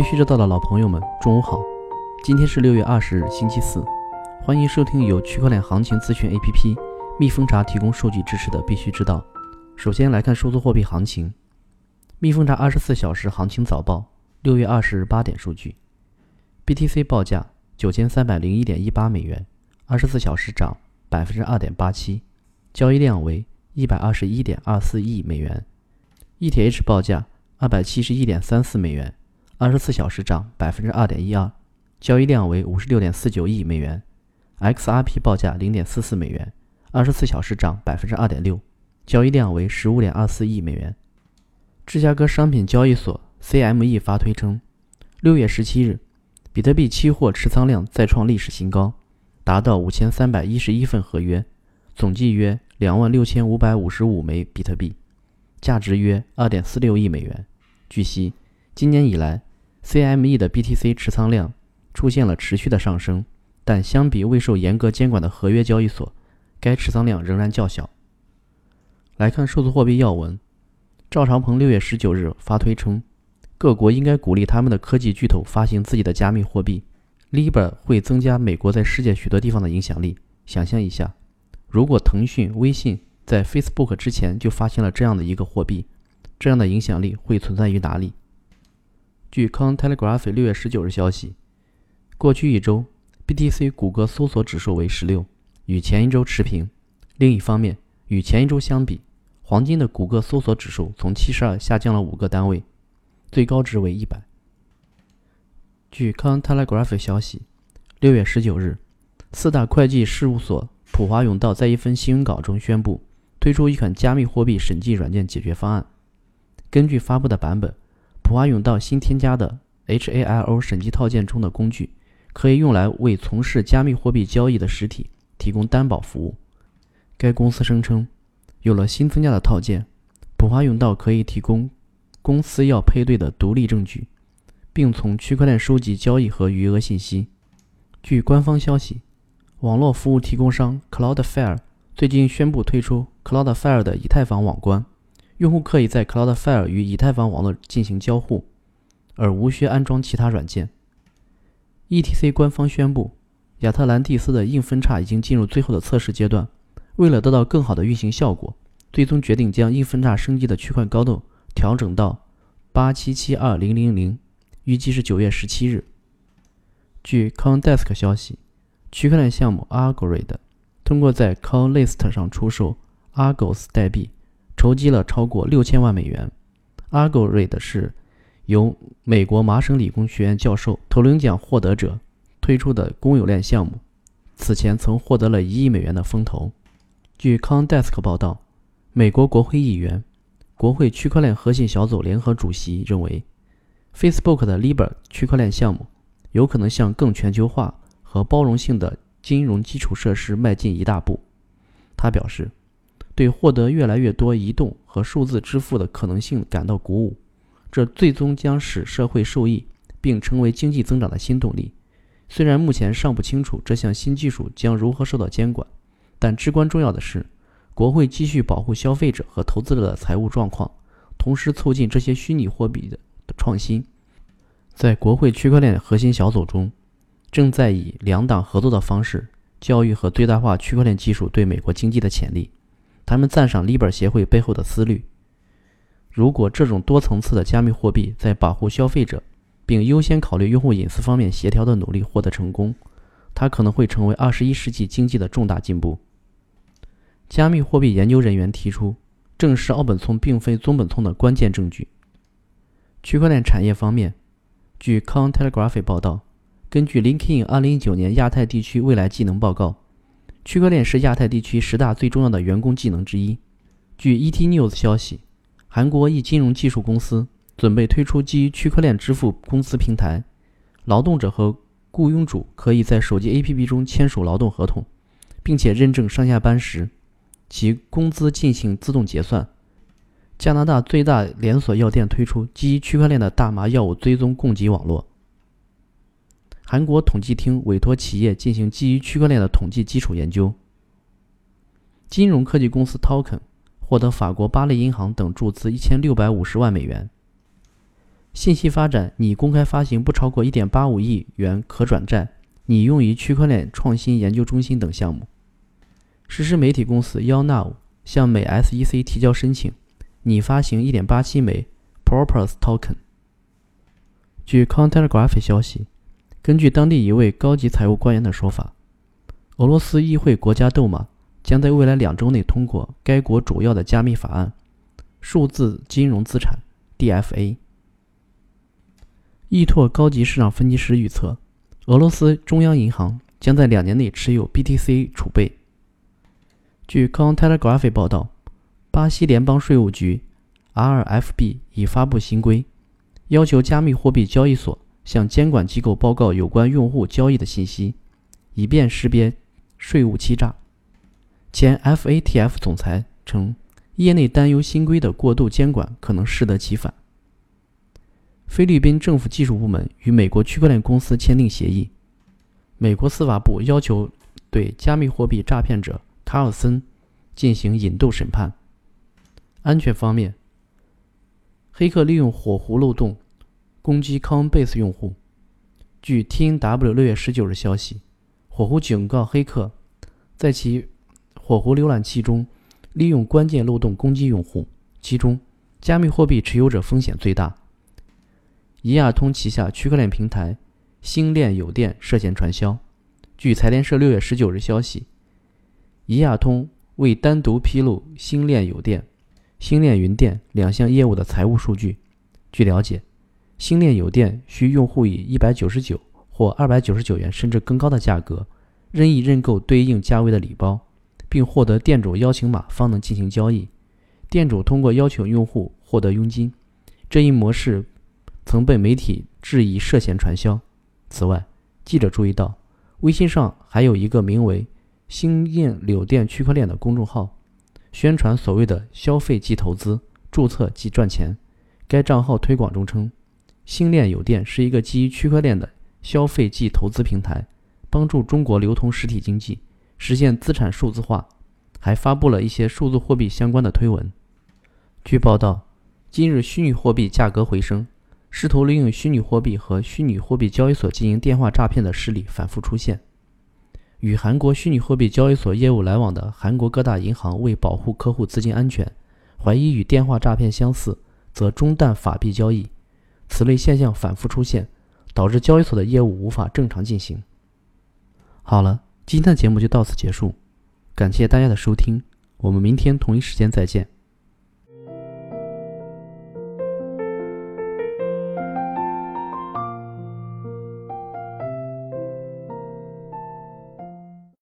必须知道的老朋友们，中午好！今天是六月二十日，星期四，欢迎收听由区块链行情咨询 APP 蜜蜂茶提供数据支持的《必须知道》。首先来看数字货币行情，蜜蜂茶二十四小时行情早报，六月二十日八点数据：BTC 报价九千三百零一点一八美元，二十四小时涨百分之二点八七，交易量为一百二十一点二四亿美元；ETH 报价二百七十一点三四美元。二十四小时涨百分之二点一二，交易量为五十六点四九亿美元；XRP 报价零点四四美元，二十四小时涨百分之二点六，交易量为十五点二四亿美元。芝加哥商品交易所 CME 发推称，六月十七日，比特币期货持仓量再创历史新高，达到五千三百一十一份合约，总计约两万六千五百五十五枚比特币，价值约二点四六亿美元。据悉，今年以来，CME 的 BTC 持仓量出现了持续的上升，但相比未受严格监管的合约交易所，该持仓量仍然较小。来看数字货币要闻，赵长鹏六月十九日发推称，各国应该鼓励他们的科技巨头发行自己的加密货币，Libra 会增加美国在世界许多地方的影响力。想象一下，如果腾讯、微信在 Facebook 之前就发行了这样的一个货币，这样的影响力会存在于哪里？据 Cointelegraph 六月十九日消息，过去一周，BTC 谷歌搜索指数为十六，与前一周持平。另一方面，与前一周相比，黄金的谷歌搜索指数从七十二下降了五个单位，最高值为一百。据 Cointelegraph 消息，六月十九日，四大会计事务所普华永道在一份新闻稿中宣布，推出一款加密货币审计软件解决方案。根据发布的版本。普华永道新添加的 HALO 审计套件中的工具，可以用来为从事加密货币交易的实体提供担保服务。该公司声称，有了新增加的套件，普华永道可以提供公司要配对的独立证据，并从区块链收集交易和余额信息。据官方消息，网络服务提供商 Cloudflare 最近宣布推出 Cloudflare 的以太坊网关。用户可以在 Cloudflare 与以太坊网络进行交互，而无需安装其他软件。ETC 官方宣布，亚特兰蒂斯的硬分叉已经进入最后的测试阶段。为了得到更好的运行效果，最终决定将硬分叉升级的区块高度调整到八七七二零零零，预计是九月十七日。据 c o n d e s k 消息，区块链项目 Algorand 通过在 CoinList 上出售 Argos 代币。筹集了超过六千万美元。ArgoRead 是由美国麻省理工学院教授、头领奖获得者推出的公有链项目，此前曾获得了一亿美元的风投。据 c o n d e s k 报道，美国国会议员、国会区块链核心小组联合主席认为，Facebook 的 Libra 区块链项目有可能向更全球化和包容性的金融基础设施迈进一大步。他表示。对获得越来越多移动和数字支付的可能性感到鼓舞，这最终将使社会受益，并成为经济增长的新动力。虽然目前尚不清楚这项新技术将如何受到监管，但至关重要的是，国会继续保护消费者和投资者的财务状况，同时促进这些虚拟货币的创新。在国会区块链核心小组中，正在以两党合作的方式教育和最大化区块链技术对美国经济的潜力。他们赞赏 Libra 协会背后的思虑。如果这种多层次的加密货币在保护消费者并优先考虑用户隐私方面协调的努力获得成功，它可能会成为21世纪经济的重大进步。加密货币研究人员提出，证实奥本聪并非中本聪的关键证据。区块链产业方面，据 Con Telegraph 报道，根据 LinkedIn 2019年亚太地区未来技能报告。区块链是亚太地区十大最重要的员工技能之一。据 ET News 消息，韩国一金融技术公司准备推出基于区块链支付工资平台，劳动者和雇佣主可以在手机 APP 中签署劳动合同，并且认证上下班时，其工资进行自动结算。加拿大最大连锁药店推出基于区块链的大麻药物追踪供给网络。韩国统计厅委托企业进行基于区块链的统计基础研究。金融科技公司 Token 获得法国巴黎银行等注资一千六百五十万美元。信息发展拟公开发行不超过1.85亿元可转债，拟用于区块链创新研究中心等项目。实施媒体公司 YONOW 向美 SEC 提交申请，拟发行1.87枚 Propers Token。据 c o n t e g r a p h 消息，根据当地一位高级财务官员的说法，俄罗斯议会国家斗马将在未来两周内通过该国主要的加密法案——数字金融资产 （DFA）。易拓高级市场分析师预测，俄罗斯中央银行将在两年内持有 BTC 储备。据 Cointelegraph 报道，巴西联邦税务局 RFB 已发布新规，要求加密货币交易所向监管机构报告有关用户交易的信息，以便识别税务欺诈。前 FATF 总裁称，业内担忧新规的过度监管可能适得其反。菲律宾政府技术部门与美国区块链公司签订协议，美国司法部要求对加密货币诈骗者卡尔森进行引渡审判。安全方面，黑客利用火狐漏洞攻击 Coinbase 用户。据 TNW 六月十九日消息，火狐警告黑客，在其火狐浏览器中利用关键漏洞攻击用户，其中加密货币持有者风险最大。一亚通旗下区块链平台星链有电涉嫌传销。据财联社六月十九日消息，一亚通未单独披露星链有电、星链云电两项业务的财务数据。据了解，星链有电需用户以一百九十九或二百九十九元甚至更高的价格，任意认购对应价位的礼包，并获得店主邀请码方能进行交易。店主通过邀请用户获得佣金。这一模式。曾被媒体质疑涉嫌传销。此外，记者注意到，微信上还有一个名为“星链柳店区块链”的公众号，宣传所谓的消费即投资，注册即赚钱。该账号推广中称，星链有电是一个基于区块链的消费即投资平台，帮助中国流通实体经济，实现资产数字化，还发布了一些数字货币相关的推文。据报道，今日虚拟货币价格回升。试图利用虚拟货币和虚拟货币交易所进行电话诈骗的事例反复出现。与韩国虚拟货币交易所业务来往的韩国各大银行为保护客户资金安全，怀疑与电话诈骗相似，则中断法币交易。此类现象反复出现，导致交易所的业务无法正常进行。好了，今天的节目就到此结束，感谢大家的收听，我们明天同一时间再见。